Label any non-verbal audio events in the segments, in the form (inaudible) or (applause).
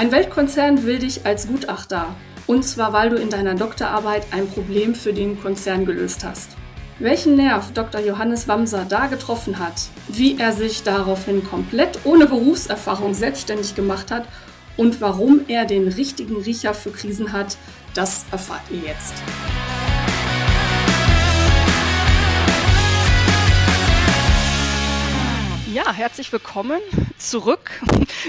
Ein Weltkonzern will dich als Gutachter. Und zwar, weil du in deiner Doktorarbeit ein Problem für den Konzern gelöst hast. Welchen Nerv Dr. Johannes Wamser da getroffen hat, wie er sich daraufhin komplett ohne Berufserfahrung selbstständig gemacht hat und warum er den richtigen Riecher für Krisen hat, das erfahrt ihr jetzt. Ja, herzlich willkommen zurück.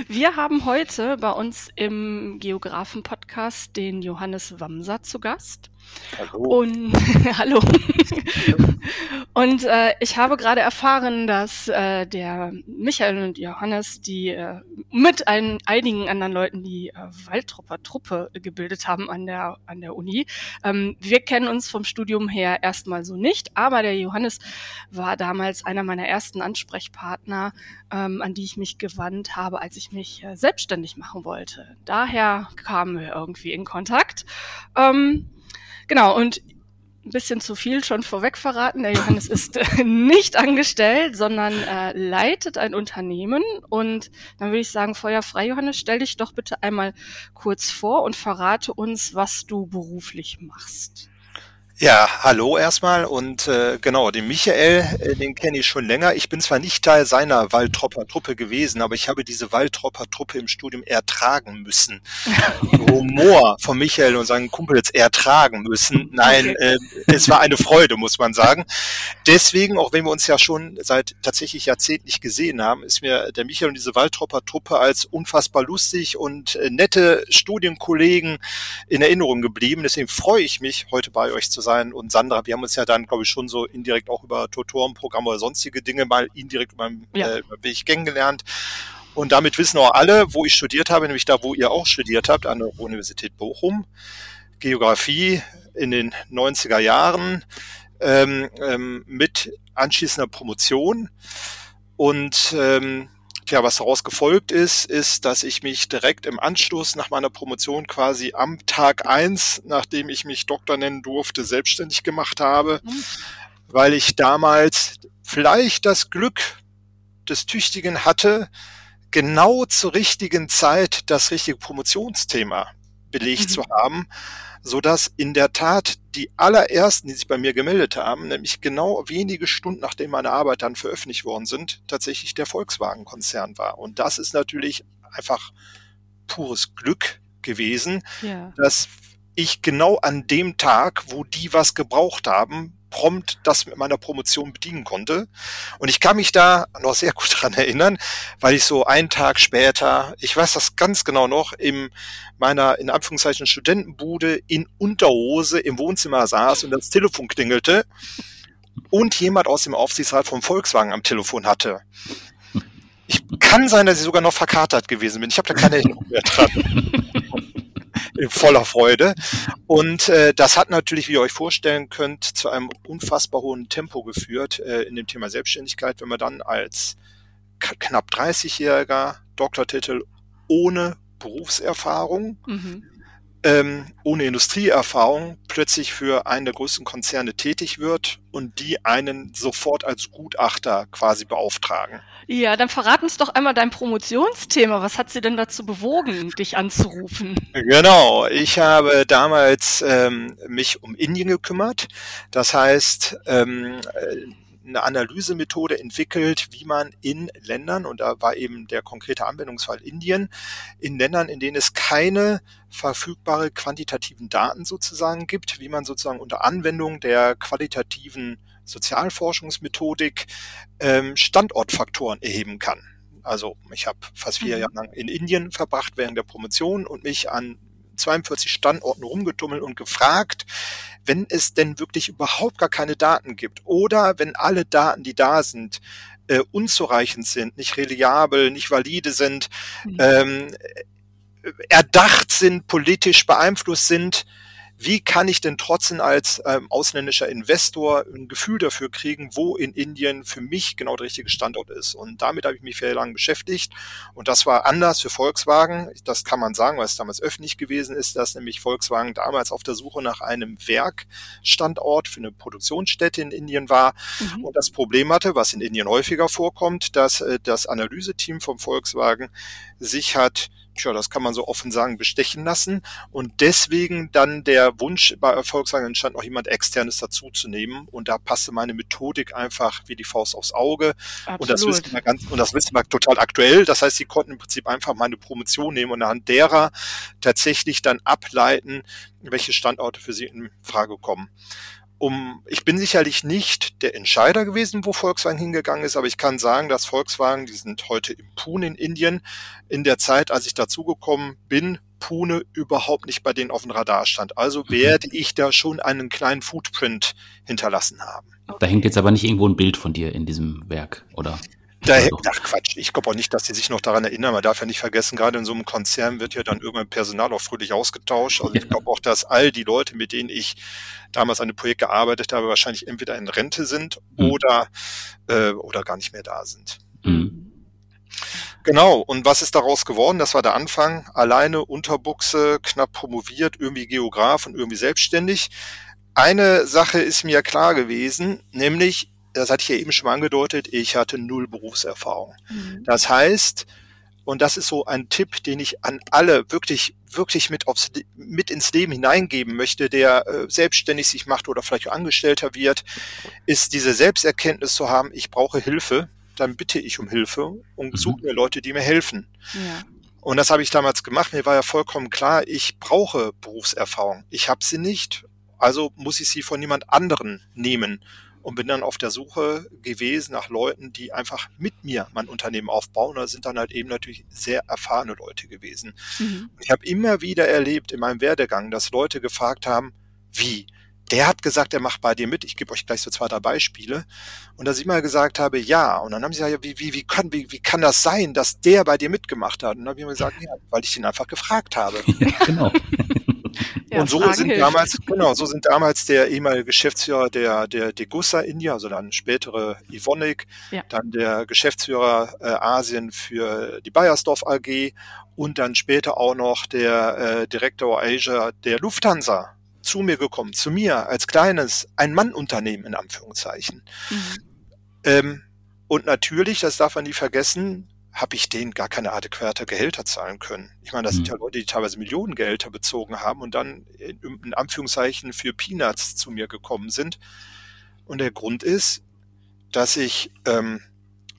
Wir haben heute bei uns im Geografen-Podcast den Johannes Wamser zu Gast. Hallo. Und (laughs) hallo. und äh, ich habe gerade erfahren, dass äh, der Michael und Johannes, die äh, mit ein, einigen anderen Leuten die äh, Waldtropper Truppe gebildet haben an der an der Uni. Ähm, wir kennen uns vom Studium her erstmal so nicht, aber der Johannes war damals einer meiner ersten Ansprechpartner, ähm, an die ich mich gewandt habe, als ich mich äh, selbstständig machen wollte. Daher kamen wir irgendwie in Kontakt. Ähm, Genau, und ein bisschen zu viel schon vorweg verraten. Der Johannes (laughs) ist äh, nicht angestellt, sondern äh, leitet ein Unternehmen. Und dann würde ich sagen, feuerfrei, Johannes, stell dich doch bitte einmal kurz vor und verrate uns, was du beruflich machst. Ja, hallo erstmal und äh, genau, den Michael, äh, den kenne ich schon länger. Ich bin zwar nicht Teil seiner Waldtropper-Truppe gewesen, aber ich habe diese Waldtropper-Truppe im Studium ertragen müssen. (laughs) Humor von Michael und seinen Kumpels ertragen müssen. Nein, okay. äh, es war eine Freude, muss man sagen. Deswegen, auch wenn wir uns ja schon seit tatsächlich Jahrzehnten nicht gesehen haben, ist mir der Michael und diese Waldtropper-Truppe als unfassbar lustig und äh, nette Studienkollegen in Erinnerung geblieben. Deswegen freue ich mich, heute bei euch zu sein sein. Und Sandra, wir haben uns ja dann, glaube ich, schon so indirekt auch über Tutorenprogramme oder sonstige Dinge mal indirekt über den ja. äh, Weg kennengelernt. Und damit wissen auch alle, wo ich studiert habe, nämlich da, wo ihr auch studiert habt, an der Universität Bochum. Geografie in den 90er Jahren ähm, ähm, mit anschließender Promotion. Und ähm, Tja, was daraus gefolgt ist, ist, dass ich mich direkt im Anschluss nach meiner Promotion quasi am Tag eins, nachdem ich mich Doktor nennen durfte, selbstständig gemacht habe, mhm. weil ich damals vielleicht das Glück des Tüchtigen hatte, genau zur richtigen Zeit das richtige Promotionsthema belegt mhm. zu haben so dass in der Tat die allerersten, die sich bei mir gemeldet haben, nämlich genau wenige Stunden nachdem meine Arbeit dann veröffentlicht worden sind, tatsächlich der Volkswagen-Konzern war. Und das ist natürlich einfach pures Glück gewesen, ja. dass ich genau an dem Tag, wo die was gebraucht haben, prompt das mit meiner Promotion bedienen konnte. Und ich kann mich da noch sehr gut dran erinnern, weil ich so einen Tag später, ich weiß das ganz genau noch, in meiner, in Anführungszeichen, Studentenbude in Unterhose im Wohnzimmer saß und das Telefon klingelte und jemand aus dem Aufsichtsrat vom Volkswagen am Telefon hatte. Ich kann sein, dass ich sogar noch verkatert gewesen bin. Ich habe da keine Erinnerung mehr dran. (laughs) voller Freude. Und äh, das hat natürlich, wie ihr euch vorstellen könnt, zu einem unfassbar hohen Tempo geführt äh, in dem Thema Selbstständigkeit, wenn man dann als knapp 30-jähriger Doktortitel ohne Berufserfahrung mhm ähm, ohne Industrieerfahrung plötzlich für einen der größten Konzerne tätig wird und die einen sofort als Gutachter quasi beauftragen. Ja, dann verrat uns doch einmal dein Promotionsthema. Was hat sie denn dazu bewogen, dich anzurufen? Genau, ich habe damals ähm, mich um Indien gekümmert. Das heißt, ähm, eine Analysemethode entwickelt, wie man in Ländern, und da war eben der konkrete Anwendungsfall Indien, in Ländern, in denen es keine verfügbare quantitativen Daten sozusagen gibt, wie man sozusagen unter Anwendung der qualitativen Sozialforschungsmethodik ähm, Standortfaktoren erheben kann. Also ich habe fast vier mhm. Jahre lang in Indien verbracht während der Promotion und mich an 42 Standorten rumgetummelt und gefragt, wenn es denn wirklich überhaupt gar keine Daten gibt oder wenn alle Daten, die da sind, äh, unzureichend sind, nicht reliabel, nicht valide sind, mhm. ähm, erdacht sind, politisch beeinflusst sind, wie kann ich denn trotzdem als ähm, ausländischer Investor ein Gefühl dafür kriegen, wo in Indien für mich genau der richtige Standort ist? Und damit habe ich mich sehr lange beschäftigt. Und das war anders für Volkswagen. Das kann man sagen, weil es damals öffentlich gewesen ist, dass nämlich Volkswagen damals auf der Suche nach einem Werkstandort für eine Produktionsstätte in Indien war mhm. und das Problem hatte, was in Indien häufiger vorkommt, dass äh, das Analyseteam vom Volkswagen sich hat tja, das kann man so offen sagen, bestechen lassen. Und deswegen dann der Wunsch bei Erfolgswagen entstand, noch jemand externes dazuzunehmen. Und da passte meine Methodik einfach wie die Faust aufs Auge. Absolut. Und das wissen wir ganz, und das wissen wir total aktuell. Das heißt, sie konnten im Prinzip einfach meine Promotion nehmen und anhand derer tatsächlich dann ableiten, welche Standorte für sie in Frage kommen um, ich bin sicherlich nicht der Entscheider gewesen, wo Volkswagen hingegangen ist, aber ich kann sagen, dass Volkswagen, die sind heute im Pune in Indien, in der Zeit, als ich dazugekommen bin, Pune überhaupt nicht bei denen auf dem Radar stand. Also mhm. werde ich da schon einen kleinen Footprint hinterlassen haben. Da hängt jetzt aber nicht irgendwo ein Bild von dir in diesem Werk, oder? Da, ach Quatsch, ich glaube auch nicht, dass die sich noch daran erinnern. Man darf ja nicht vergessen, gerade in so einem Konzern wird ja dann irgendwann Personal auch fröhlich ausgetauscht. Also ich glaube auch, dass all die Leute, mit denen ich damals an dem Projekt gearbeitet habe, wahrscheinlich entweder in Rente sind mhm. oder, äh, oder gar nicht mehr da sind. Mhm. Genau, und was ist daraus geworden? Das war der Anfang. Alleine Unterbuchse, knapp promoviert, irgendwie Geograf und irgendwie selbstständig. Eine Sache ist mir klar gewesen, nämlich das hatte ich ja eben schon mal angedeutet, ich hatte null Berufserfahrung. Mhm. Das heißt, und das ist so ein Tipp, den ich an alle wirklich, wirklich mit, aufs, mit ins Leben hineingeben möchte, der äh, selbstständig sich macht oder vielleicht auch Angestellter wird, ist diese Selbsterkenntnis zu haben, ich brauche Hilfe, dann bitte ich um Hilfe und mhm. suche mir Leute, die mir helfen. Ja. Und das habe ich damals gemacht. Mir war ja vollkommen klar, ich brauche Berufserfahrung. Ich habe sie nicht, also muss ich sie von jemand anderen nehmen und bin dann auf der Suche gewesen nach Leuten, die einfach mit mir mein Unternehmen aufbauen. Da sind dann halt eben natürlich sehr erfahrene Leute gewesen. Mhm. Ich habe immer wieder erlebt in meinem Werdegang, dass Leute gefragt haben, wie? Der hat gesagt, er macht bei dir mit. Ich gebe euch gleich so zwei, drei Beispiele. Und dass ich immer gesagt habe, ja. Und dann haben sie gesagt, wie, wie, wie, kann, wie, wie kann das sein, dass der bei dir mitgemacht hat? Und dann habe ich immer gesagt, ja, weil ich ihn einfach gefragt habe. (laughs) Ja, genau. Ja, und so Fragen sind hilft. damals, (laughs) genau, so sind damals der ehemalige Geschäftsführer der, der Degussa India, also dann spätere Ivonic, ja. dann der Geschäftsführer äh, Asien für die Bayersdorf AG und dann später auch noch der äh, Direktor Asia der Lufthansa zu mir gekommen, zu mir als kleines Ein-Mann-Unternehmen in Anführungszeichen. Mhm. Ähm, und natürlich, das darf man nie vergessen, habe ich denen gar keine adäquate Gehälter zahlen können. Ich meine, das mhm. sind ja Leute, die teilweise Millionengehälter bezogen haben und dann in, in Anführungszeichen für Peanuts zu mir gekommen sind. Und der Grund ist, dass ich ähm,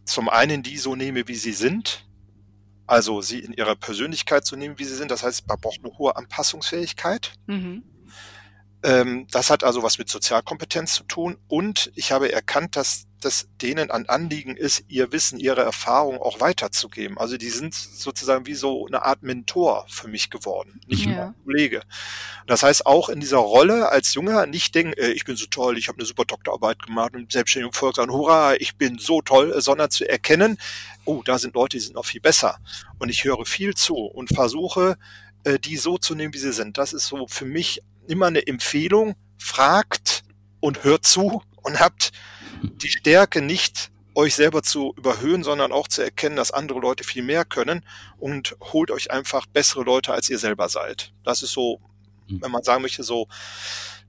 zum einen die so nehme, wie sie sind, also sie in ihrer Persönlichkeit zu so nehmen, wie sie sind. Das heißt, man braucht eine hohe Anpassungsfähigkeit. Mhm. Ähm, das hat also was mit Sozialkompetenz zu tun. Und ich habe erkannt, dass das denen an Anliegen ist, ihr Wissen, ihre Erfahrung auch weiterzugeben. Also die sind sozusagen wie so eine Art Mentor für mich geworden, nicht ja. nur ein Kollege. Das heißt auch in dieser Rolle als Junger nicht denken, äh, ich bin so toll, ich habe eine super Doktorarbeit gemacht und selbstständig Volk sagen, hurra, ich bin so toll, sondern zu erkennen, oh, da sind Leute, die sind noch viel besser. Und ich höre viel zu und versuche, äh, die so zu nehmen, wie sie sind. Das ist so für mich immer eine Empfehlung. Fragt und hört zu und habt die Stärke nicht euch selber zu überhöhen, sondern auch zu erkennen, dass andere Leute viel mehr können und holt euch einfach bessere Leute, als ihr selber seid. Das ist so, hm. wenn man sagen möchte, so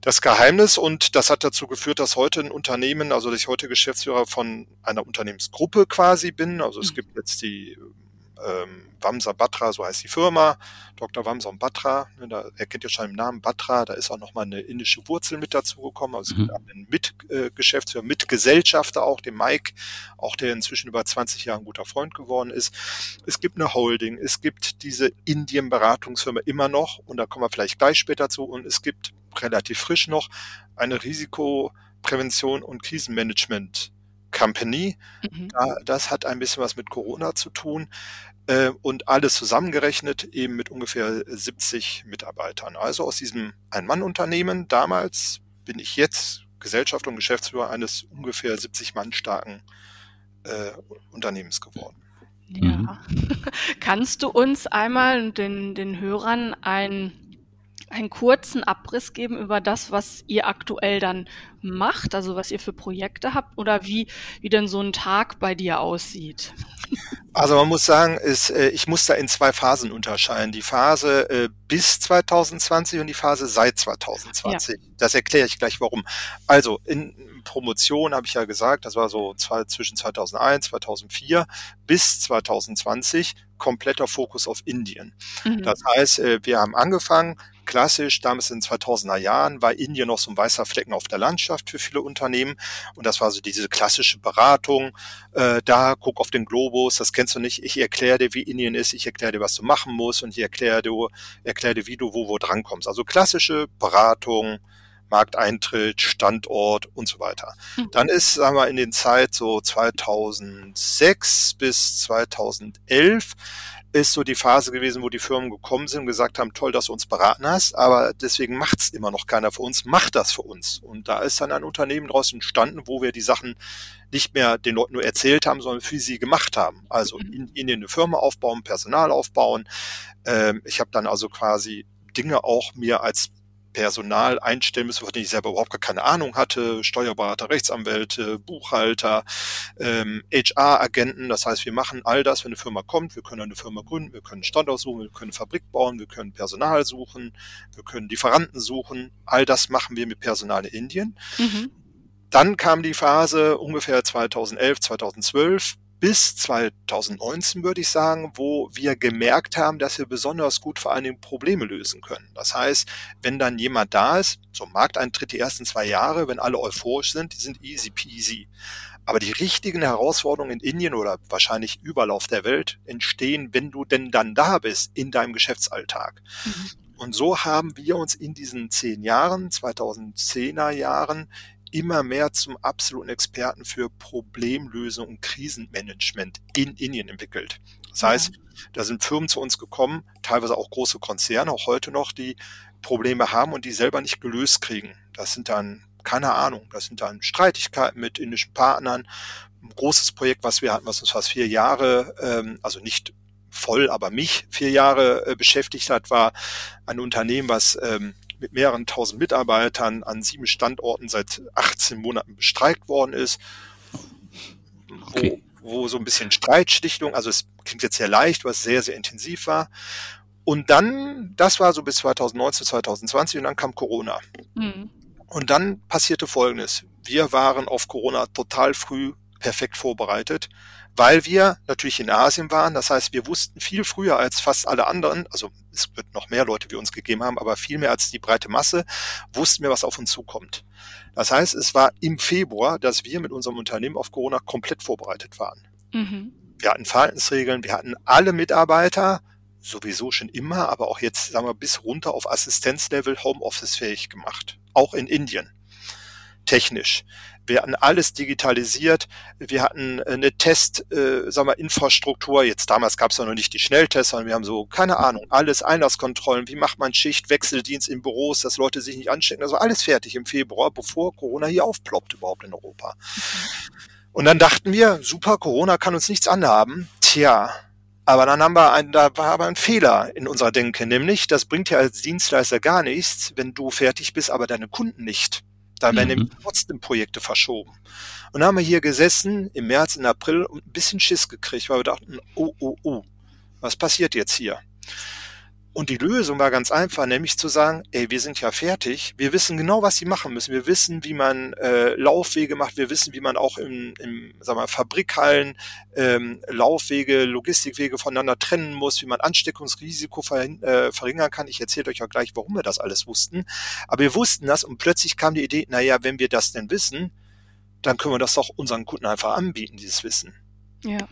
das Geheimnis und das hat dazu geführt, dass heute ein Unternehmen, also dass ich heute Geschäftsführer von einer Unternehmensgruppe quasi bin. Also es hm. gibt jetzt die ähm, Wamsa Batra, so heißt die Firma, Dr. Wamsa und Batra, ne, da erkennt ihr schon im Namen Batra, da ist auch nochmal eine indische Wurzel mit dazu gekommen, also mhm. einen Mitgeschäftsführer, äh, Mitgesellschafter auch, den Mike, auch der inzwischen über 20 Jahre ein guter Freund geworden ist. Es gibt eine Holding, es gibt diese Indien-Beratungsfirma immer noch und da kommen wir vielleicht gleich später zu und es gibt relativ frisch noch eine Risikoprävention und Krisenmanagement Company. Mhm. Da, das hat ein bisschen was mit Corona zu tun äh, und alles zusammengerechnet eben mit ungefähr 70 Mitarbeitern. Also aus diesem Ein-Mann-Unternehmen damals bin ich jetzt Gesellschaft und Geschäftsführer eines ungefähr 70 Mann starken äh, Unternehmens geworden. Ja. Mhm. (laughs) Kannst du uns einmal den, den Hörern ein einen kurzen Abriss geben über das, was ihr aktuell dann macht, also was ihr für Projekte habt oder wie, wie denn so ein Tag bei dir aussieht? (laughs) Also man muss sagen, ist, äh, ich muss da in zwei Phasen unterscheiden. Die Phase äh, bis 2020 und die Phase seit 2020. Ja. Das erkläre ich gleich warum. Also in, Promotion, habe ich ja gesagt, das war so zwei, zwischen 2001, 2004 bis 2020, kompletter Fokus auf Indien. Mhm. Das heißt, äh, wir haben angefangen, klassisch, damals in den 2000er Jahren war Indien noch so ein weißer Flecken auf der Landschaft für viele Unternehmen. Und das war so diese klassische Beratung. Äh, da guck auf den Globus, das kennst du nicht. Ich erkläre dir, wie Indien ist. Ich erkläre dir, was du machen musst. Und ich erkläre dir, erkläre dir, wie du wo, wo drankommst. Also klassische Beratung, Markteintritt, Standort und so weiter. Mhm. Dann ist, sagen wir, in den Zeit so 2006 bis 2011 ist so die Phase gewesen, wo die Firmen gekommen sind und gesagt haben, toll, dass du uns beraten hast, aber deswegen macht's immer noch keiner für uns, macht das für uns. Und da ist dann ein Unternehmen daraus entstanden, wo wir die Sachen nicht mehr den Leuten nur erzählt haben, sondern für sie gemacht haben. Also mhm. in, in eine Firma aufbauen, Personal aufbauen. Ähm, ich habe dann also quasi Dinge auch mir als Personal einstellen müssen, von denen ich selber überhaupt gar keine Ahnung hatte, Steuerberater, Rechtsanwälte, Buchhalter, ähm, HR-Agenten. Das heißt, wir machen all das, wenn eine Firma kommt. Wir können eine Firma gründen, wir können Standort suchen, wir können Fabrik bauen, wir können Personal suchen, wir können Lieferanten suchen. All das machen wir mit Personal in Indien. Mhm. Dann kam die Phase ungefähr 2011, 2012, bis 2019, würde ich sagen, wo wir gemerkt haben, dass wir besonders gut vor allen Dingen Probleme lösen können. Das heißt, wenn dann jemand da ist, zum Markteintritt die ersten zwei Jahre, wenn alle euphorisch sind, die sind easy peasy. Aber die richtigen Herausforderungen in Indien oder wahrscheinlich überall auf der Welt entstehen, wenn du denn dann da bist in deinem Geschäftsalltag. Mhm. Und so haben wir uns in diesen zehn Jahren, 2010er Jahren, immer mehr zum absoluten Experten für Problemlösung und Krisenmanagement in Indien entwickelt. Das heißt, da sind Firmen zu uns gekommen, teilweise auch große Konzerne, auch heute noch, die Probleme haben und die selber nicht gelöst kriegen. Das sind dann, keine Ahnung, das sind dann Streitigkeiten mit indischen Partnern. Ein großes Projekt, was wir hatten, was uns fast vier Jahre, ähm, also nicht voll, aber mich vier Jahre äh, beschäftigt hat, war ein Unternehmen, was ähm, mit mehreren tausend Mitarbeitern an sieben Standorten seit 18 Monaten bestreikt worden ist, okay. wo, wo so ein bisschen Streitschlichtung, also es klingt jetzt sehr leicht, was sehr, sehr intensiv war. Und dann, das war so bis 2019, 2020 und dann kam Corona. Mhm. Und dann passierte Folgendes. Wir waren auf Corona total früh perfekt vorbereitet weil wir natürlich in Asien waren. Das heißt, wir wussten viel früher als fast alle anderen, also es wird noch mehr Leute wie uns gegeben haben, aber viel mehr als die breite Masse, wussten wir, was auf uns zukommt. Das heißt, es war im Februar, dass wir mit unserem Unternehmen auf Corona komplett vorbereitet waren. Mhm. Wir hatten Verhaltensregeln, wir hatten alle Mitarbeiter, sowieso schon immer, aber auch jetzt, sagen wir, bis runter auf Assistenzlevel Homeoffice fähig gemacht. Auch in Indien. Technisch. Wir hatten alles digitalisiert. Wir hatten eine Test, äh, sagen wir, Infrastruktur. Jetzt damals gab es ja noch nicht die Schnelltests, sondern wir haben so, keine Ahnung, alles Einlasskontrollen. Wie macht man Schicht, Wechseldienst in Büros, dass Leute sich nicht anstecken. Also alles fertig im Februar, bevor Corona hier aufploppt überhaupt in Europa. Und dann dachten wir, super, Corona kann uns nichts anhaben. Tja, aber dann haben wir ein, da war aber ein Fehler in unserer Denke, nämlich, das bringt ja als Dienstleister gar nichts, wenn du fertig bist, aber deine Kunden nicht. Dann werden mhm. trotzdem Projekte verschoben. Und dann haben wir hier gesessen im März, im April und ein bisschen Schiss gekriegt, weil wir dachten, oh, oh, oh, was passiert jetzt hier? Und die Lösung war ganz einfach, nämlich zu sagen, ey, wir sind ja fertig, wir wissen genau, was sie machen müssen. Wir wissen, wie man äh, Laufwege macht, wir wissen, wie man auch im, im sagen wir, Fabrikhallen ähm, Laufwege, Logistikwege voneinander trennen muss, wie man Ansteckungsrisiko verhin, äh, verringern kann. Ich erzähle euch ja gleich, warum wir das alles wussten. Aber wir wussten das und plötzlich kam die Idee, naja, wenn wir das denn wissen, dann können wir das doch unseren Kunden einfach anbieten, dieses Wissen. Ja.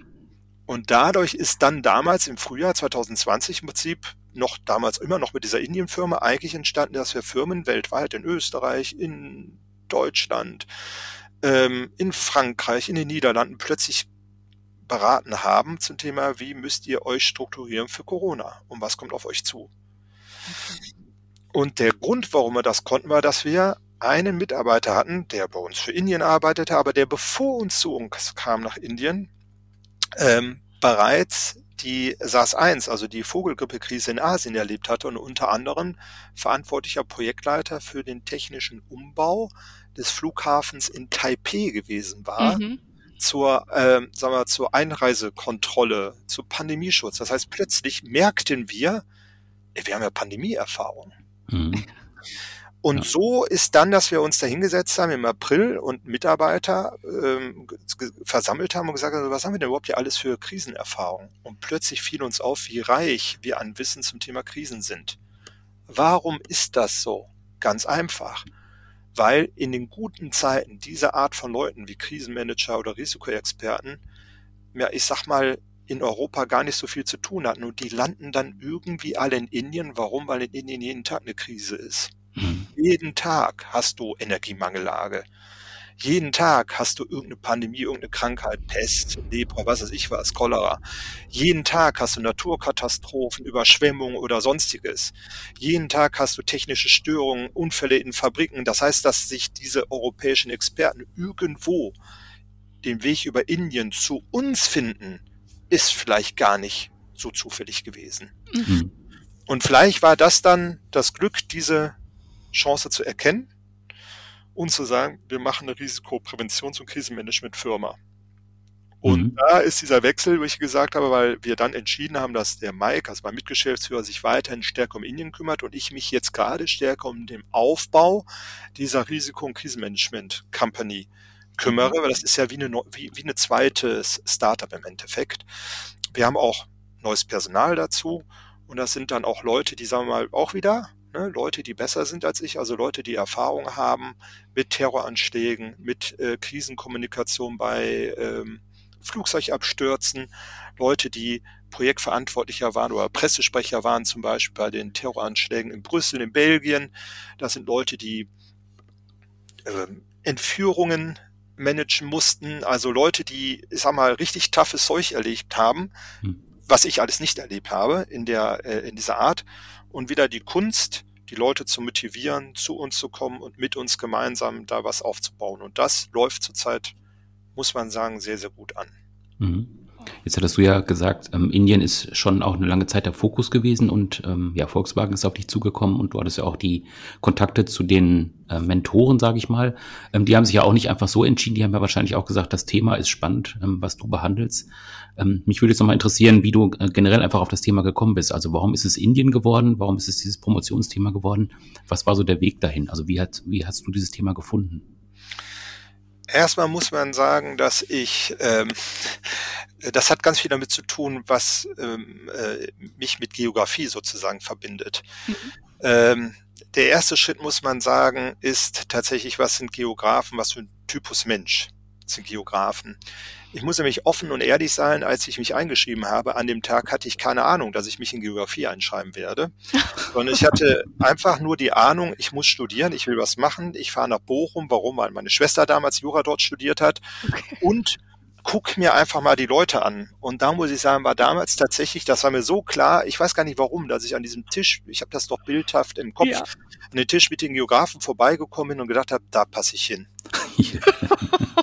Und dadurch ist dann damals im Frühjahr 2020 im Prinzip noch damals immer noch mit dieser Indienfirma eigentlich entstanden, dass wir Firmen weltweit in Österreich, in Deutschland, ähm, in Frankreich, in den Niederlanden plötzlich beraten haben zum Thema, wie müsst ihr euch strukturieren für Corona und was kommt auf euch zu. Und der Grund, warum wir das konnten, war, dass wir einen Mitarbeiter hatten, der bei uns für Indien arbeitete, aber der bevor uns zu uns kam nach Indien, ähm, bereits die SARS-1, also die Vogelgrippekrise in Asien erlebt hatte und unter anderem verantwortlicher Projektleiter für den technischen Umbau des Flughafens in Taipei gewesen war. Mhm. Zur, äh, sagen wir, zur Einreisekontrolle, zu Pandemieschutz. Das heißt, plötzlich merkten wir, wir haben ja Pandemieerfahrung. Mhm. (laughs) Und ja. so ist dann, dass wir uns da hingesetzt haben im April und Mitarbeiter ähm, versammelt haben und gesagt haben, was haben wir denn überhaupt hier alles für Krisenerfahrung? Und plötzlich fiel uns auf, wie reich wir an Wissen zum Thema Krisen sind. Warum ist das so? Ganz einfach. Weil in den guten Zeiten diese Art von Leuten wie Krisenmanager oder Risikoexperten, ja, ich sag mal, in Europa gar nicht so viel zu tun hatten. Und die landen dann irgendwie alle in Indien. Warum? Weil in Indien jeden Tag eine Krise ist. Mhm. Jeden Tag hast du Energiemangellage. Jeden Tag hast du irgendeine Pandemie, irgendeine Krankheit, Pest, Lepra, was weiß ich was, Cholera. Jeden Tag hast du Naturkatastrophen, Überschwemmungen oder sonstiges. Jeden Tag hast du technische Störungen, Unfälle in Fabriken. Das heißt, dass sich diese europäischen Experten irgendwo den Weg über Indien zu uns finden, ist vielleicht gar nicht so zufällig gewesen. Mhm. Und vielleicht war das dann das Glück, diese Chance zu erkennen und zu sagen, wir machen eine Risikopräventions- und Krisenmanagement-Firma. Und mhm. da ist dieser Wechsel, wo ich gesagt habe, weil wir dann entschieden haben, dass der Mike, also mein Mitgeschäftsführer, sich weiterhin stärker um Indien kümmert und ich mich jetzt gerade stärker um den Aufbau dieser Risiko- und Krisenmanagement-Company kümmere, mhm. weil das ist ja wie eine, wie, wie eine zweites Startup im Endeffekt. Wir haben auch neues Personal dazu und das sind dann auch Leute, die sagen wir mal auch wieder ne, Leute, die besser sind als ich, also Leute, die Erfahrung haben mit Terroranschlägen, mit äh, Krisenkommunikation bei ähm, Flugzeugabstürzen, Leute, die Projektverantwortlicher waren oder Pressesprecher waren, zum Beispiel bei den Terroranschlägen in Brüssel, in Belgien. Das sind Leute, die äh, Entführungen managen mussten, also Leute, die, ich sag mal, richtig toughes Zeug erlebt haben, hm. was ich alles nicht erlebt habe in der, äh, in dieser Art und wieder die Kunst, die Leute zu motivieren, zu uns zu kommen und mit uns gemeinsam da was aufzubauen. Und das läuft zurzeit, muss man sagen, sehr, sehr gut an. Mhm. Jetzt hattest du ja gesagt, ähm, Indien ist schon auch eine lange Zeit der Fokus gewesen und ähm, ja, Volkswagen ist auf dich zugekommen und du hattest ja auch die Kontakte zu den äh, Mentoren, sage ich mal. Ähm, die haben sich ja auch nicht einfach so entschieden, die haben ja wahrscheinlich auch gesagt, das Thema ist spannend, ähm, was du behandelst. Ähm, mich würde jetzt nochmal interessieren, wie du äh, generell einfach auf das Thema gekommen bist. Also warum ist es Indien geworden? Warum ist es dieses Promotionsthema geworden? Was war so der Weg dahin? Also wie, hat, wie hast du dieses Thema gefunden? Erstmal muss man sagen, dass ich, ähm, das hat ganz viel damit zu tun, was ähm, äh, mich mit Geografie sozusagen verbindet. Mhm. Ähm, der erste Schritt, muss man sagen, ist tatsächlich, was sind Geografen, was für ein Typus Mensch sind Geografen. Ich muss nämlich offen und ehrlich sein, als ich mich eingeschrieben habe, an dem Tag hatte ich keine Ahnung, dass ich mich in Geografie einschreiben werde. (laughs) Sondern ich hatte einfach nur die Ahnung, ich muss studieren, ich will was machen, ich fahre nach Bochum, warum? Weil meine Schwester damals Jura dort studiert hat. Okay. Und guck mir einfach mal die Leute an. Und da muss ich sagen, war damals tatsächlich, das war mir so klar, ich weiß gar nicht warum, dass ich an diesem Tisch, ich habe das doch bildhaft im Kopf, ja. an den Tisch mit den Geografen vorbeigekommen bin und gedacht habe, da passe ich hin. (laughs)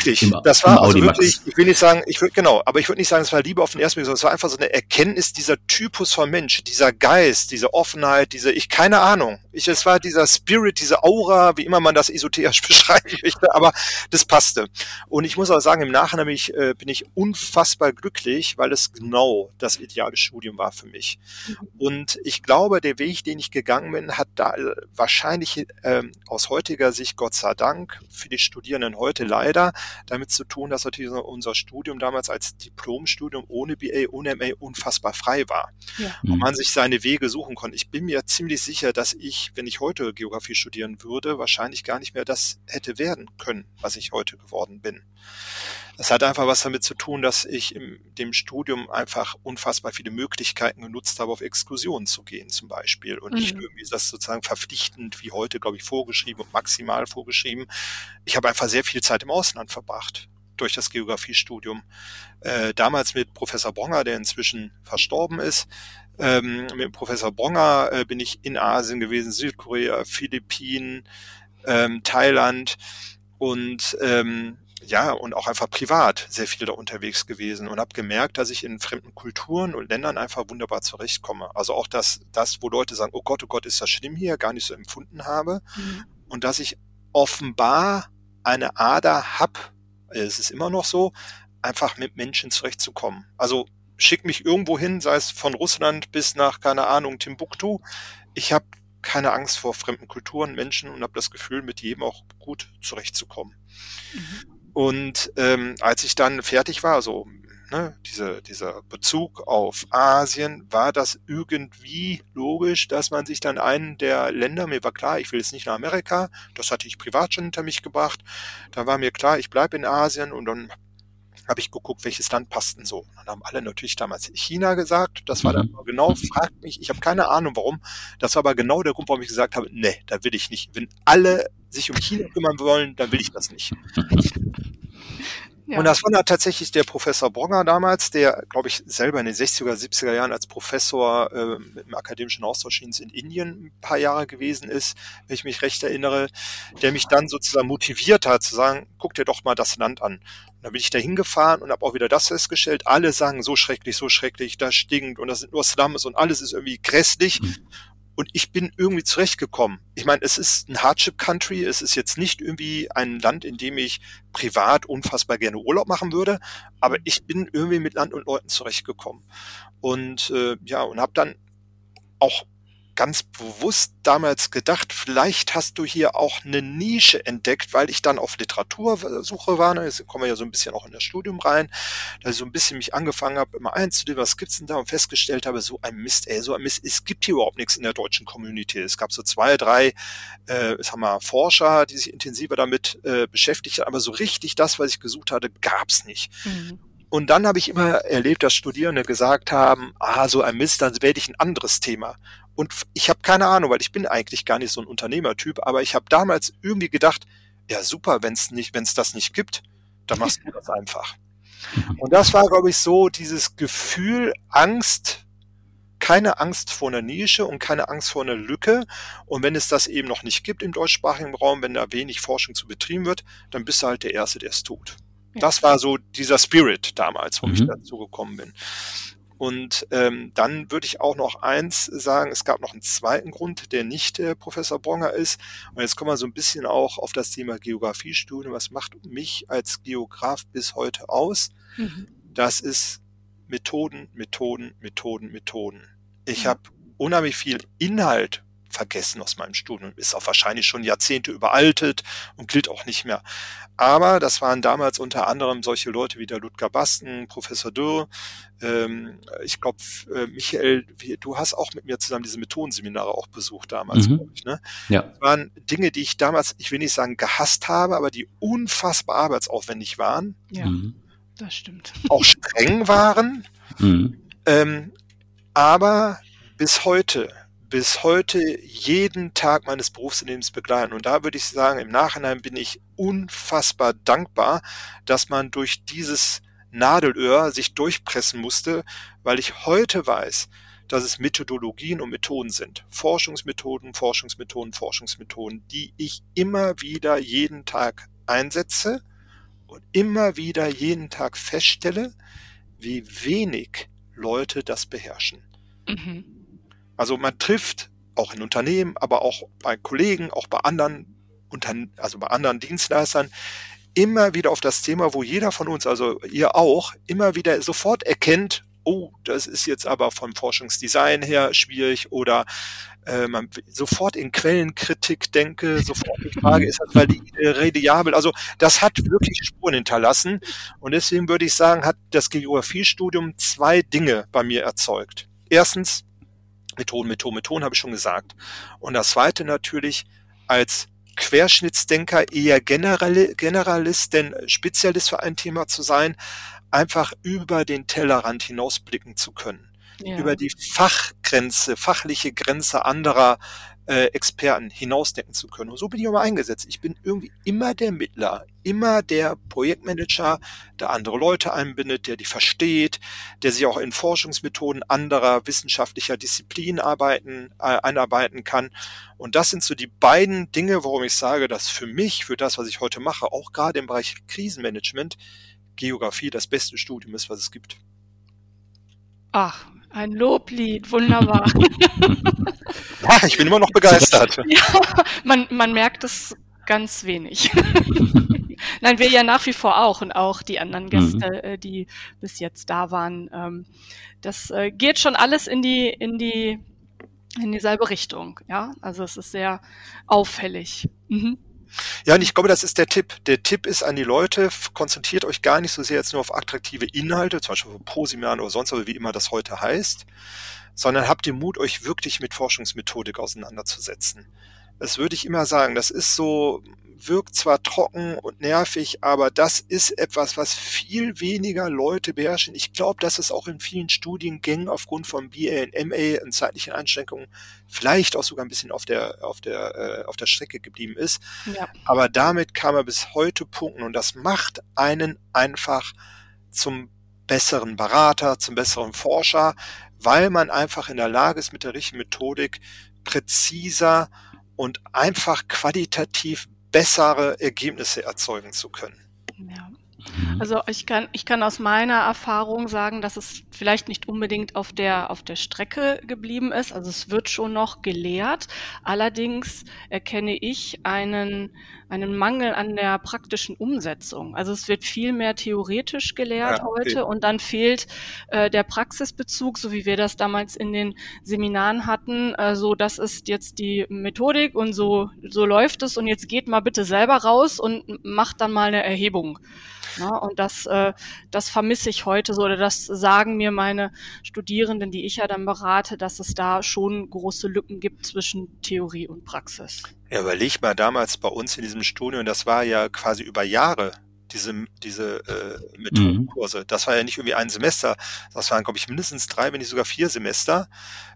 Wirklich. Im, das war also wirklich, ich will nicht sagen, ich würde, genau, aber ich würde nicht sagen, es war Liebe auf den ersten Blick, sondern es war einfach so eine Erkenntnis dieser Typus von Mensch, dieser Geist, diese Offenheit, diese, ich, keine Ahnung. Ich, es war dieser Spirit, diese Aura, wie immer man das esoterisch (laughs) beschreiben möchte, aber das passte. Und ich muss auch sagen, im Nachhinein bin ich, äh, bin ich unfassbar glücklich, weil es genau das ideale Studium war für mich. Mhm. Und ich glaube, der Weg, den ich gegangen bin, hat da wahrscheinlich ähm, aus heutiger Sicht, Gott sei Dank, für die Studierenden heute leider, damit zu tun, dass natürlich unser Studium damals als Diplomstudium ohne BA, ohne MA unfassbar frei war. Ja. Und man sich seine Wege suchen konnte. Ich bin mir ziemlich sicher, dass ich, wenn ich heute Geografie studieren würde, wahrscheinlich gar nicht mehr das hätte werden können, was ich heute geworden bin. Das hat einfach was damit zu tun, dass ich in dem Studium einfach unfassbar viele Möglichkeiten genutzt habe, auf Exkursionen zu gehen zum Beispiel und mhm. nicht irgendwie das sozusagen verpflichtend wie heute, glaube ich, vorgeschrieben und maximal vorgeschrieben. Ich habe einfach sehr viel Zeit im Ausland verbracht durch das Geografiestudium. Äh, damals mit Professor Bronger, der inzwischen verstorben ist. Ähm, mit Professor Bronger äh, bin ich in Asien gewesen, Südkorea, Philippinen, ähm, Thailand und ähm, ja, und auch einfach privat sehr viel da unterwegs gewesen und habe gemerkt, dass ich in fremden Kulturen und Ländern einfach wunderbar zurechtkomme. Also auch das, das, wo Leute sagen, oh Gott, oh Gott, ist das schlimm hier, gar nicht so empfunden habe. Mhm. Und dass ich offenbar eine Ader hab, es ist immer noch so, einfach mit Menschen zurechtzukommen. Also schick mich irgendwo hin, sei es von Russland bis nach, keine Ahnung, Timbuktu. Ich habe keine Angst vor fremden Kulturen, Menschen und habe das Gefühl, mit jedem auch gut zurechtzukommen. Mhm. Und ähm, als ich dann fertig war, also ne, diese, dieser Bezug auf Asien, war das irgendwie logisch, dass man sich dann einen der Länder, mir war klar, ich will jetzt nicht nach Amerika, das hatte ich privat schon hinter mich gebracht, da war mir klar, ich bleibe in Asien und dann habe ich geguckt, welches Land passt denn so. Dann haben alle natürlich damals China gesagt. Das war dann mhm. genau, fragt mich, ich habe keine Ahnung warum. Das war aber genau der Grund, warum ich gesagt habe, nee, da will ich nicht. Wenn alle sich um China kümmern wollen, dann will ich das nicht. (laughs) Ja. Und das war dann tatsächlich der Professor Bronger damals, der, glaube ich, selber in den 60er, 70er Jahren als Professor äh, im akademischen Austauschdienst in Indien ein paar Jahre gewesen ist, wenn ich mich recht erinnere, der mich dann sozusagen motiviert hat zu sagen, guck dir doch mal das Land an. Und dann bin ich da hingefahren und habe auch wieder das festgestellt. Alle sagen so schrecklich, so schrecklich, das stinkt und das sind nur Slums und alles ist irgendwie grässlich. Mhm. Und ich bin irgendwie zurechtgekommen. Ich meine, es ist ein Hardship-Country. Es ist jetzt nicht irgendwie ein Land, in dem ich privat unfassbar gerne Urlaub machen würde. Aber ich bin irgendwie mit Land und Leuten zurechtgekommen. Und äh, ja, und habe dann auch ganz bewusst damals gedacht, vielleicht hast du hier auch eine Nische entdeckt, weil ich dann auf Literatursuche war. Ne? Jetzt kommen wir ja so ein bisschen auch in das Studium rein, dass ich so ein bisschen mich angefangen habe, immer einzunehmen, was gibt's denn da und festgestellt habe, so ein Mist, ey, so ein Mist, es gibt hier überhaupt nichts in der deutschen Community. Es gab so zwei, drei, äh, sagen wir, Forscher, die sich intensiver damit äh, beschäftigt haben, aber so richtig das, was ich gesucht hatte, gab's nicht. Mhm. Und dann habe ich immer erlebt, dass Studierende gesagt haben, ah, so ein Mist, dann werde ich ein anderes Thema. Und ich habe keine Ahnung, weil ich bin eigentlich gar nicht so ein Unternehmertyp, aber ich habe damals irgendwie gedacht, ja super, wenn es nicht, wenn es das nicht gibt, dann machst du das einfach. Und das war, glaube ich, so dieses Gefühl, Angst, keine Angst vor einer Nische und keine Angst vor einer Lücke. Und wenn es das eben noch nicht gibt im deutschsprachigen Raum, wenn da wenig Forschung zu betrieben wird, dann bist du halt der Erste, der es tut. Ja. Das war so dieser Spirit damals, wo mhm. ich dazu gekommen bin. Und ähm, dann würde ich auch noch eins sagen, es gab noch einen zweiten Grund, der nicht äh, Professor Bronger ist. Und jetzt kommen wir so ein bisschen auch auf das Thema Geografiestudium. Was macht mich als Geograf bis heute aus? Mhm. Das ist Methoden, Methoden, Methoden, Methoden. Ich mhm. habe unheimlich viel Inhalt vergessen aus meinem Studium. Ist auch wahrscheinlich schon Jahrzehnte überaltet und gilt auch nicht mehr. Aber das waren damals unter anderem solche Leute wie der Ludger Basten, Professor Dürr. Ähm, ich glaube, äh, Michael, wie, du hast auch mit mir zusammen diese Methodenseminare auch besucht damals, mhm. ich. Ne? Ja. Das waren Dinge, die ich damals, ich will nicht sagen gehasst habe, aber die unfassbar arbeitsaufwendig waren. Ja, mhm. das stimmt. Auch streng waren. Mhm. Ähm, aber bis heute bis heute jeden Tag meines Berufslebens begleiten. Und da würde ich sagen, im Nachhinein bin ich unfassbar dankbar, dass man durch dieses Nadelöhr sich durchpressen musste, weil ich heute weiß, dass es Methodologien und Methoden sind. Forschungsmethoden, Forschungsmethoden, Forschungsmethoden, die ich immer wieder jeden Tag einsetze und immer wieder jeden Tag feststelle, wie wenig Leute das beherrschen. Mhm. Also man trifft auch in Unternehmen, aber auch bei Kollegen, auch bei anderen, also bei anderen Dienstleistern immer wieder auf das Thema, wo jeder von uns, also ihr auch, immer wieder sofort erkennt, oh, das ist jetzt aber vom Forschungsdesign her schwierig oder äh, man sofort in Quellenkritik denke, sofort die Frage, ist das valide, reliabel? Also das hat wirklich Spuren hinterlassen und deswegen würde ich sagen, hat das Geografiestudium zwei Dinge bei mir erzeugt. Erstens, Methoden, Methoden, Methoden habe ich schon gesagt. Und das zweite natürlich als Querschnittsdenker, eher Generalist, denn Spezialist für ein Thema zu sein, einfach über den Tellerrand hinausblicken zu können. Ja. Über die Fachgrenze, fachliche Grenze anderer äh, Experten hinausdenken zu können. Und so bin ich immer eingesetzt. Ich bin irgendwie immer der Mittler, immer der Projektmanager, der andere Leute einbindet, der die versteht, der sich auch in Forschungsmethoden anderer wissenschaftlicher Disziplinen arbeiten, äh, einarbeiten kann. Und das sind so die beiden Dinge, warum ich sage, dass für mich, für das, was ich heute mache, auch gerade im Bereich Krisenmanagement, Geografie das beste Studium ist, was es gibt. Ach, ein Loblied, wunderbar. (laughs) ja, ich bin immer noch begeistert. (laughs) Ja, man, man merkt es ganz wenig. (laughs) Nein, wir ja nach wie vor auch und auch die anderen mhm. Gäste, mhm. die bis jetzt da waren. Ähm, das äh, geht schon alles in die, in die in dieselbe Richtung. Ja, also es ist sehr auffällig. Mhm. Ja, und ich glaube, das ist der Tipp. Der Tipp ist an die Leute, konzentriert euch gar nicht so sehr jetzt nur auf attraktive Inhalte, zum Beispiel Posiman oder sonst, wie immer das heute heißt, sondern habt den Mut, euch wirklich mit Forschungsmethodik auseinanderzusetzen. Das würde ich immer sagen. Das ist so, wirkt zwar trocken und nervig, aber das ist etwas, was viel weniger Leute beherrschen. Ich glaube, dass es auch in vielen Studiengängen aufgrund von BA und MA und zeitlichen Einschränkungen vielleicht auch sogar ein bisschen auf der, auf der, äh, auf der Strecke geblieben ist. Ja. Aber damit kann man bis heute punkten und das macht einen einfach zum besseren Berater, zum besseren Forscher, weil man einfach in der Lage ist, mit der richtigen Methodik präziser und einfach qualitativ bessere Ergebnisse erzeugen zu können. Ja. Mhm. Also ich kann, ich kann aus meiner Erfahrung sagen, dass es vielleicht nicht unbedingt auf der, auf der Strecke geblieben ist. Also es wird schon noch gelehrt. Allerdings erkenne ich einen, einen Mangel an der praktischen Umsetzung. Also es wird viel mehr theoretisch gelehrt ja, okay. heute und dann fehlt äh, der Praxisbezug, so wie wir das damals in den Seminaren hatten. Äh, so, das ist jetzt die Methodik und so, so läuft es und jetzt geht mal bitte selber raus und macht dann mal eine Erhebung. Ne? Und das, äh, das vermisse ich heute so, oder das sagen mir meine Studierenden, die ich ja dann berate, dass es da schon große Lücken gibt zwischen Theorie und Praxis. Ja, überleg mal damals bei uns in diesem Studium, das war ja quasi über Jahre diese, diese äh, Methodenkurse. Mhm. Das war ja nicht irgendwie ein Semester, das waren, glaube ich, mindestens drei, wenn nicht sogar vier Semester,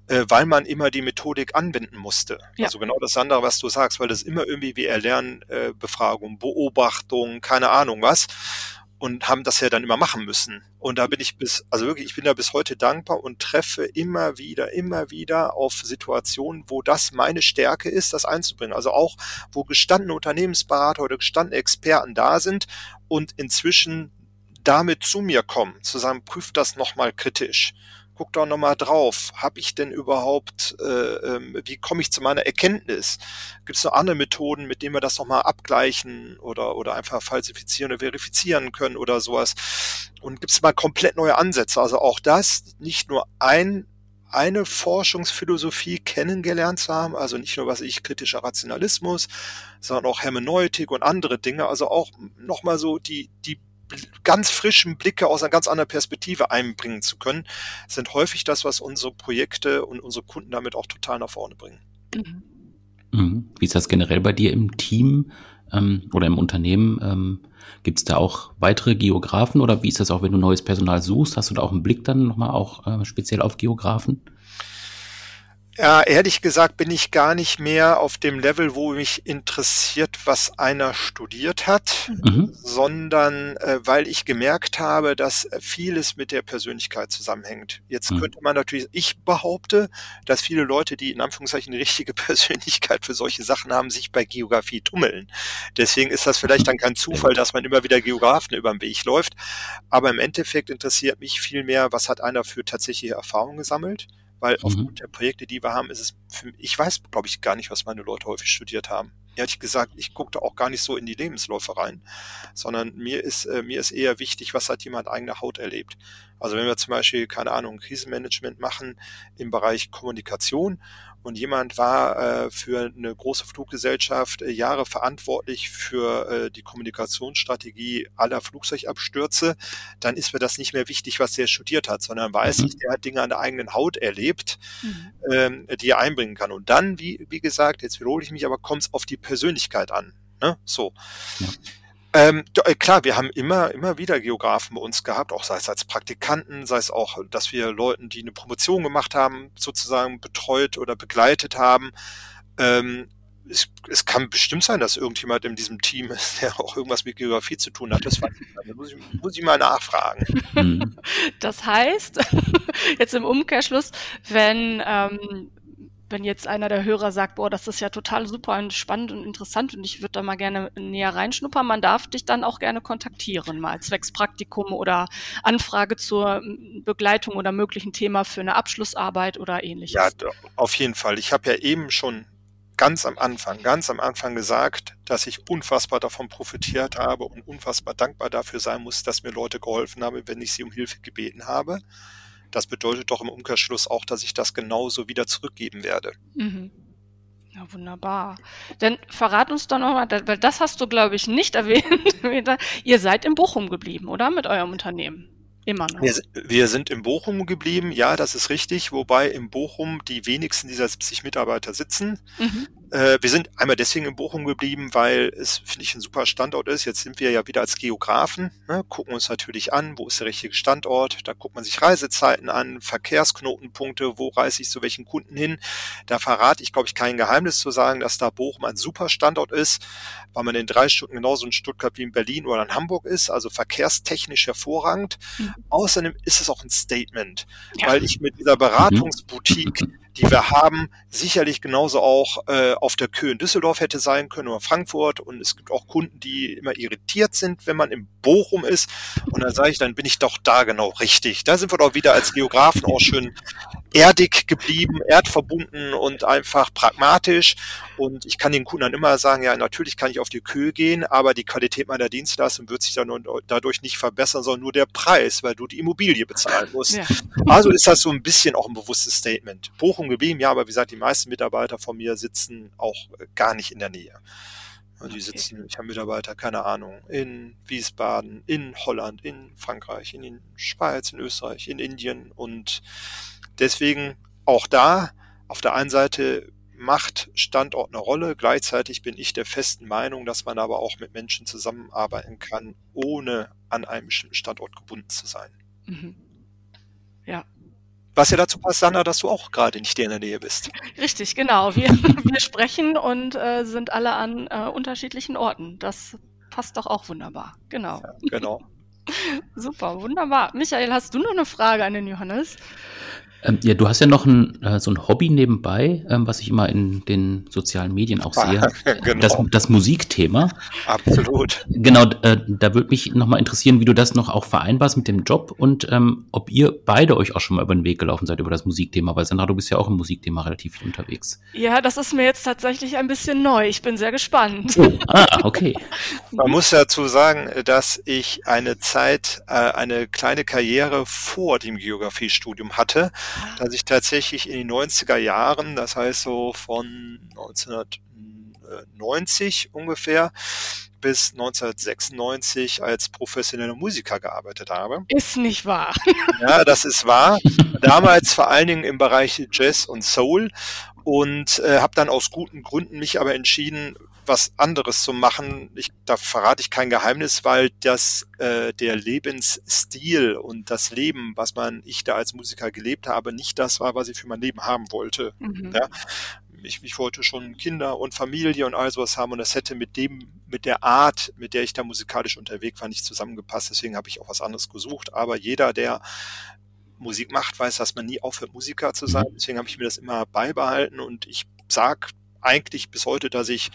äh, weil man immer die Methodik anwenden musste. Ja. Also genau das andere, was du sagst, weil das immer irgendwie wie Erlernen, äh, Befragung, Beobachtung, keine Ahnung was und haben das ja dann immer machen müssen. Und da bin ich bis, also wirklich, ich bin da bis heute dankbar und treffe immer wieder, immer wieder auf Situationen, wo das meine Stärke ist, das einzubringen. Also auch, wo gestandene Unternehmensberater oder gestandene Experten da sind und inzwischen damit zu mir kommen, zu sagen, prüft das nochmal kritisch guck doch nochmal drauf. Habe ich denn überhaupt, äh, äh, wie komme ich zu meiner Erkenntnis? Gibt es noch andere Methoden, mit denen wir das nochmal abgleichen oder, oder einfach falsifizieren oder verifizieren können oder sowas? Und gibt es mal komplett neue Ansätze? Also auch das, nicht nur ein eine Forschungsphilosophie kennengelernt zu haben, also nicht nur was ich kritischer Rationalismus, sondern auch Hermeneutik und andere Dinge, also auch nochmal so die, die ganz frischen Blicke aus einer ganz anderen Perspektive einbringen zu können, sind häufig das, was unsere Projekte und unsere Kunden damit auch total nach vorne bringen. Mhm. mhm. Wie ist das generell bei dir im Team ähm, oder im Unternehmen? Ähm, Gibt es da auch weitere Geografen oder wie ist das auch, wenn du neues Personal suchst? Hast du da auch einen Blick dann nochmal auch äh, speziell auf Geografen? Ja, ehrlich gesagt bin ich gar nicht mehr auf dem Level, wo mich interessiert, was einer studiert hat, mhm. sondern äh, weil ich gemerkt habe, dass vieles mit der Persönlichkeit zusammenhängt. Jetzt mhm. könnte man natürlich, ich behaupte, dass viele Leute, die in Anführungszeichen die richtige (laughs) Persönlichkeit für solche Sachen haben, sich bei Geografie tummeln. Deswegen ist das vielleicht dann kein Zufall, dass man immer wieder Geografen über den Weg läuft. Aber im Endeffekt interessiert mich viel mehr, was hat einer für tatsächliche Erfahrungen gesammelt weil mhm. aufgrund der Projekte, die wir haben, ist es für, ich weiß, glaube ich, gar nicht, was meine Leute häufig studiert haben. Ehrlich gesagt, ich gucke da auch gar nicht so in die Lebensläufe rein, sondern mir ist, äh, mir ist eher wichtig, was hat jemand eigene Haut erlebt. Also wenn wir zum Beispiel, keine Ahnung, Krisenmanagement machen im Bereich Kommunikation und jemand war äh, für eine große Fluggesellschaft äh, Jahre verantwortlich für äh, die Kommunikationsstrategie aller Flugzeugabstürze, dann ist mir das nicht mehr wichtig, was der studiert hat, sondern weiß mhm. ich, der hat Dinge an der eigenen Haut erlebt, mhm. ähm, die er einbringen kann. Und dann, wie, wie gesagt, jetzt wiederhole ich mich, aber kommt es auf die Persönlichkeit an. Ne? So. Ja. Ähm, äh, klar, wir haben immer, immer wieder Geografen bei uns gehabt, auch sei es als Praktikanten, sei es auch, dass wir Leuten, die eine Promotion gemacht haben, sozusagen betreut oder begleitet haben. Ähm, es, es kann bestimmt sein, dass irgendjemand in diesem Team ist, (laughs) der auch irgendwas mit Geografie zu tun hat. Das weiß ich nicht. Da muss ich, muss ich mal nachfragen. (laughs) Das heißt, (laughs) jetzt im Umkehrschluss, wenn ähm, wenn jetzt einer der Hörer sagt, boah, das ist ja total super und spannend und interessant und ich würde da mal gerne näher reinschnuppern, man darf dich dann auch gerne kontaktieren, mal zwecks Praktikum oder Anfrage zur Begleitung oder möglichen Thema für eine Abschlussarbeit oder ähnliches. Ja, auf jeden Fall. Ich habe ja eben schon ganz am Anfang, ganz am Anfang gesagt, dass ich unfassbar davon profitiert habe und unfassbar dankbar dafür sein muss, dass mir Leute geholfen haben, wenn ich sie um Hilfe gebeten habe. Das bedeutet doch im Umkehrschluss auch, dass ich das genauso wieder zurückgeben werde. Mhm. Ja, wunderbar. Dann verrat uns doch nochmal, weil das hast du, glaube ich, nicht (laughs) erwähnt. Ihr seid in Bochum geblieben, oder? Mit eurem Unternehmen. Immer noch. Wir, wir, sind in Bochum geblieben, ja, das ist richtig, wobei in Bochum die wenigsten dieser 70 Mitarbeiter sitzen. Mhm. Äh, wir sind einmal deswegen in Bochum geblieben, weil es, finde ich, ein super Standort ist. Jetzt sind wir ja wieder als Geografen, ne, gucken uns natürlich an, wo ist der richtige Standort. Da guckt man sich Reisezeiten an, Verkehrsknotenpunkte, wo reise ich zu welchen Kunden hin. Da verrate ich, glaube ich, kein Geheimnis zu sagen, dass da Bochum ein super Standort ist, weil man in drei Stunden genauso in Stuttgart wie in Berlin oder in Hamburg ist, also verkehrstechnisch hervorragend. Mhm. Außerdem ist es auch ein Statement, ja. weil ich mit dieser Beratungsboutique (laughs) die wir haben, sicherlich genauso auch äh, auf der Kö in Düsseldorf hätte sein können oder Frankfurt. Und es gibt auch Kunden, die immer irritiert sind, wenn man in Bochum ist. Und dann sage ich, dann bin ich doch da genau richtig. Da sind wir doch wieder als Geografen auch schön erdig geblieben, erdverbunden und einfach pragmatisch. Und ich kann den Kunden dann immer sagen, ja, natürlich kann ich auf die Kö gehen, aber die Qualität meiner Dienstleistung wird sich dann dadurch nicht verbessern, sondern nur der Preis, weil du die Immobilie bezahlen musst. Ja. Also ist das so ein bisschen auch ein bewusstes Statement. Bochum geblieben, ja, aber wie gesagt, die meisten Mitarbeiter von mir sitzen auch gar nicht in der Nähe. Und die sitzen, ich habe Mitarbeiter, keine Ahnung, in Wiesbaden, in Holland, in Frankreich, in der Schweiz, in Österreich, in Indien und deswegen auch da auf der einen Seite macht Standort eine Rolle. Gleichzeitig bin ich der festen Meinung, dass man aber auch mit Menschen zusammenarbeiten kann, ohne an einem bestimmten Standort gebunden zu sein. Mhm. Ja. Was ja dazu passt, Sandra, dass du auch gerade nicht in der Nähe bist. Richtig, genau. Wir, (laughs) wir sprechen und äh, sind alle an äh, unterschiedlichen Orten. Das passt doch auch wunderbar. Genau. Ja, genau. (laughs) Super, wunderbar. Michael, hast du noch eine Frage an den Johannes? Ähm, ja, du hast ja noch ein, äh, so ein Hobby nebenbei, ähm, was ich immer in den sozialen Medien auch sehe. (laughs) genau. das, das Musikthema. Absolut. Genau, äh, da würde mich nochmal interessieren, wie du das noch auch vereinbarst mit dem Job und ähm, ob ihr beide euch auch schon mal über den Weg gelaufen seid über das Musikthema, weil Sandra, du bist ja auch im Musikthema relativ viel unterwegs. Ja, das ist mir jetzt tatsächlich ein bisschen neu. Ich bin sehr gespannt. Oh, ah, okay. (laughs) Man muss dazu sagen, dass ich eine Zeit, äh, eine kleine Karriere vor dem Geografiestudium hatte dass ich tatsächlich in den 90er Jahren, das heißt so von 1990 ungefähr, bis 1996 als professioneller Musiker gearbeitet habe. Ist nicht wahr. Ja, das ist wahr. Damals vor allen Dingen im Bereich Jazz und Soul und äh, habe dann aus guten Gründen mich aber entschieden, was anderes zu machen. Ich, da verrate ich kein Geheimnis, weil das äh, der Lebensstil und das Leben, was man ich da als Musiker gelebt habe, nicht das war, was ich für mein Leben haben wollte. Mhm. Ja? Ich, ich wollte schon Kinder und Familie und all sowas haben und das hätte mit dem, mit der Art, mit der ich da musikalisch unterwegs war, nicht zusammengepasst. Deswegen habe ich auch was anderes gesucht. Aber jeder, der Musik macht, weiß, dass man nie aufhört, Musiker zu sein. Deswegen habe ich mir das immer beibehalten und ich sag eigentlich bis heute, dass ich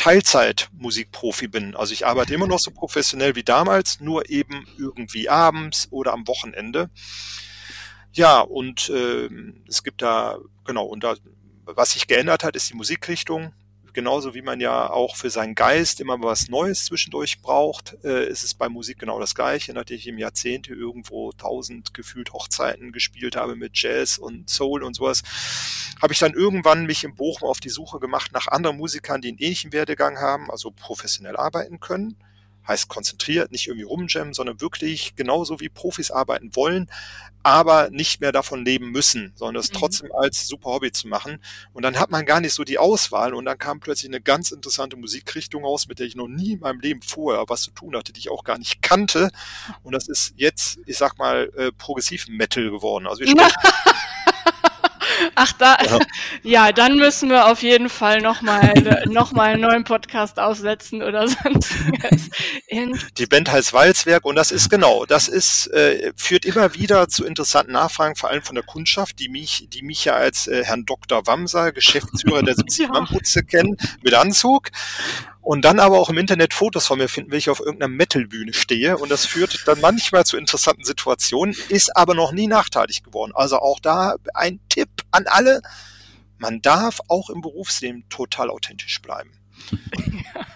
Teilzeit-Musikprofi bin. Also ich arbeite immer noch so professionell wie damals, nur eben irgendwie abends oder am Wochenende. Ja, und äh, es gibt da, genau, und da, was sich geändert hat, ist die Musikrichtung genauso wie man ja auch für seinen Geist immer was Neues zwischendurch braucht, äh, ist es bei Musik genau das Gleiche. Nachdem ich im Jahrzehnte irgendwo tausend gefühlt Hochzeiten gespielt habe mit Jazz und Soul und sowas, habe ich dann irgendwann mich in Bochum auf die Suche gemacht nach anderen Musikern, die einen ähnlichen Werdegang haben, also professionell arbeiten können heißt konzentriert, nicht irgendwie rumjammen, sondern wirklich genauso wie Profis arbeiten wollen, aber nicht mehr davon leben müssen, sondern es mhm. trotzdem als super Hobby zu machen. Und dann hat man gar nicht so die Auswahl und dann kam plötzlich eine ganz interessante Musikrichtung raus, mit der ich noch nie in meinem Leben vorher was zu tun hatte, die ich auch gar nicht kannte. Und das ist jetzt, ich sag mal, äh, progressiv Metal geworden. Also wir sprechen Ach, da, ja. (laughs) ja. dann müssen wir auf jeden Fall nochmal (laughs) noch mal einen neuen Podcast aufsetzen oder sonstiges. Die Band heißt Walzwerk und das ist genau, das ist, äh, führt immer wieder zu interessanten Nachfragen, vor allem von der Kundschaft, die mich, die mich ja als äh, Herrn Dr. Wamser, Geschäftsführer der (laughs) 70 ja. Putze kennen, mit Anzug und dann aber auch im Internet Fotos von mir finden, wenn ich auf irgendeiner Metal-Bühne stehe. Und das führt dann manchmal zu interessanten Situationen, ist aber noch nie nachteilig geworden. Also auch da ein Tipp an alle. Man darf auch im Berufsleben total authentisch bleiben.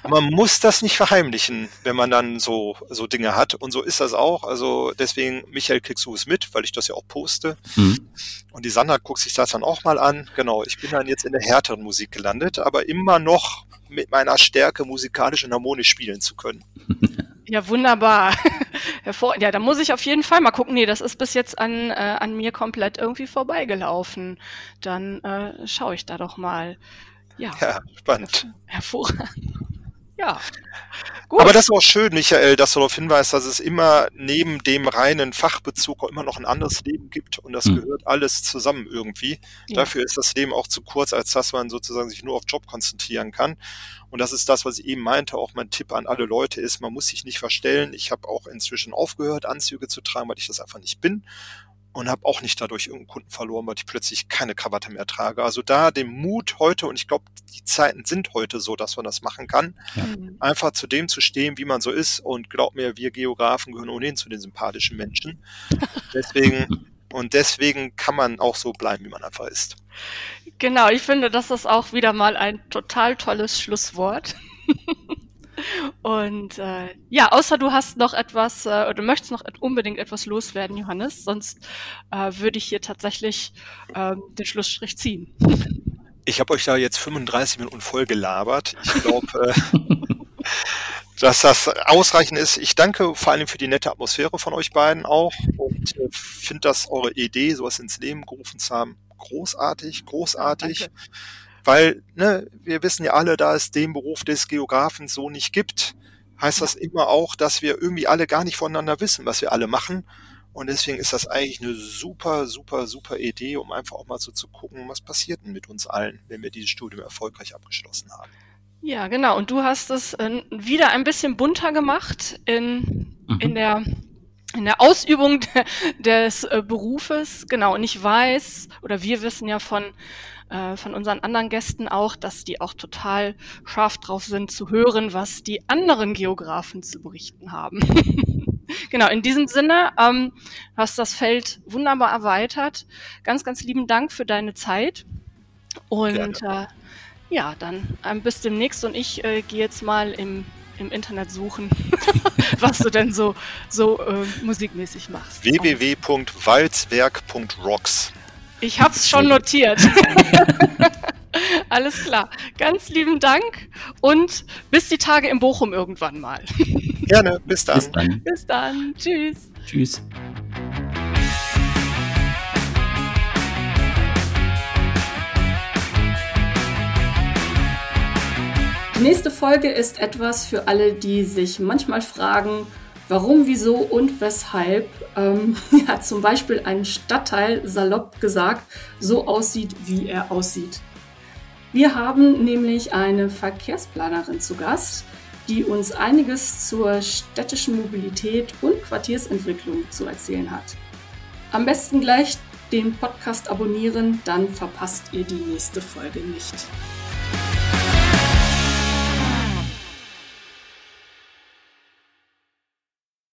Man muss das nicht verheimlichen, wenn man dann so, so Dinge hat. Und so ist das auch. Also deswegen, Michael, kriegst du es mit, weil ich das ja auch poste. Mhm. Und die Sandra guckt sich das dann auch mal an. Genau, ich bin dann jetzt in der härteren Musik gelandet, aber immer noch mit meiner Stärke musikalisch und harmonisch spielen zu können. (laughs) Ja, wunderbar. (laughs) Hervor ja, da muss ich auf jeden Fall mal gucken. Nee, das ist bis jetzt an, äh, an mir komplett irgendwie vorbeigelaufen. Dann äh, schaue ich da doch mal. Ja, ja spannend. Hervorragend. (laughs) Ja. Gut. Aber das ist auch schön, Michael, dass du darauf hinweist, dass es immer neben dem reinen Fachbezug auch immer noch ein anderes Leben gibt und das mhm. gehört alles zusammen irgendwie. Ja. Dafür ist das Leben auch zu kurz, als dass man sozusagen sich nur auf Job konzentrieren kann. Und das ist das, was ich eben meinte. Auch mein Tipp an alle Leute ist, man muss sich nicht verstellen. Ich habe auch inzwischen aufgehört, Anzüge zu tragen, weil ich das einfach nicht bin und habe auch nicht dadurch irgendeinen Kunden verloren, weil ich plötzlich keine Krawatte mehr trage. Also da den Mut heute, und ich glaube, die Zeiten sind heute so, dass man das machen kann, ja. Mhm. einfach zu dem zu stehen, wie man so ist. Und glaub mir, wir Geografen gehören ohnehin zu den sympathischen Menschen. (laughs) Deswegen, und deswegen kann man auch so bleiben, wie man einfach ist. Genau, ich finde, das ist auch wieder mal ein total tolles Schlusswort. (laughs) Und äh, ja, außer du hast noch etwas äh, oder möchtest noch unbedingt etwas loswerden, Johannes, sonst äh, würde ich hier tatsächlich äh, den Schlussstrich ziehen. Ich habe euch da jetzt 35 Minuten voll gelabert. Ich glaube, äh, (laughs) dass das ausreichend ist. Ich danke vor allem für die nette Atmosphäre von euch beiden auch und äh, finde das eure Idee, sowas ins Leben gerufen zu haben, großartig, großartig. Ja, weil ne, wir wissen ja alle, da es den Beruf des Geografen so nicht gibt, heißt das immer auch, dass wir irgendwie alle gar nicht voneinander wissen, was wir alle machen. Und deswegen ist das eigentlich eine super, super, super Idee, um einfach auch mal so zu gucken, was passiert denn mit uns allen, wenn wir dieses Studium erfolgreich abgeschlossen haben. Ja, genau. Und du hast es äh, wieder ein bisschen bunter gemacht in, mhm. in der in der Ausübung (laughs) de, des äh, Berufes. Genau. Und ich weiß, oder wir wissen ja von äh, von unseren anderen Gästen auch, dass die auch total scharf drauf sind zu hören, was die anderen Geografen zu berichten haben. (laughs) genau, in diesem Sinne ähm, hast das Feld wunderbar erweitert. Ganz, ganz lieben Dank für deine Zeit. Und äh, ja, dann ähm, bis demnächst und ich äh, gehe jetzt mal im, im Internet suchen, (laughs) was du denn so, so äh, musikmäßig machst. www.walzwerk.rocks ich habe es schon notiert. (laughs) Alles klar. Ganz lieben Dank und bis die Tage in Bochum irgendwann mal. (laughs) Gerne. Bis dann. Bis dann. Bis dann. Tschüss. Tschüss. Die nächste Folge ist etwas für alle, die sich manchmal fragen, warum, wieso und weshalb ähm, (laughs) ja, zum Beispiel ein Stadtteil, salopp gesagt, so aussieht, wie er aussieht. Wir haben nämlich eine Verkehrsplanerin zu Gast, die uns einiges zur städtischen Mobilität und Quartiersentwicklung zu erzählen hat. Am besten gleich den Podcast abonnieren, dann verpasst ihr die nächste Folge nicht.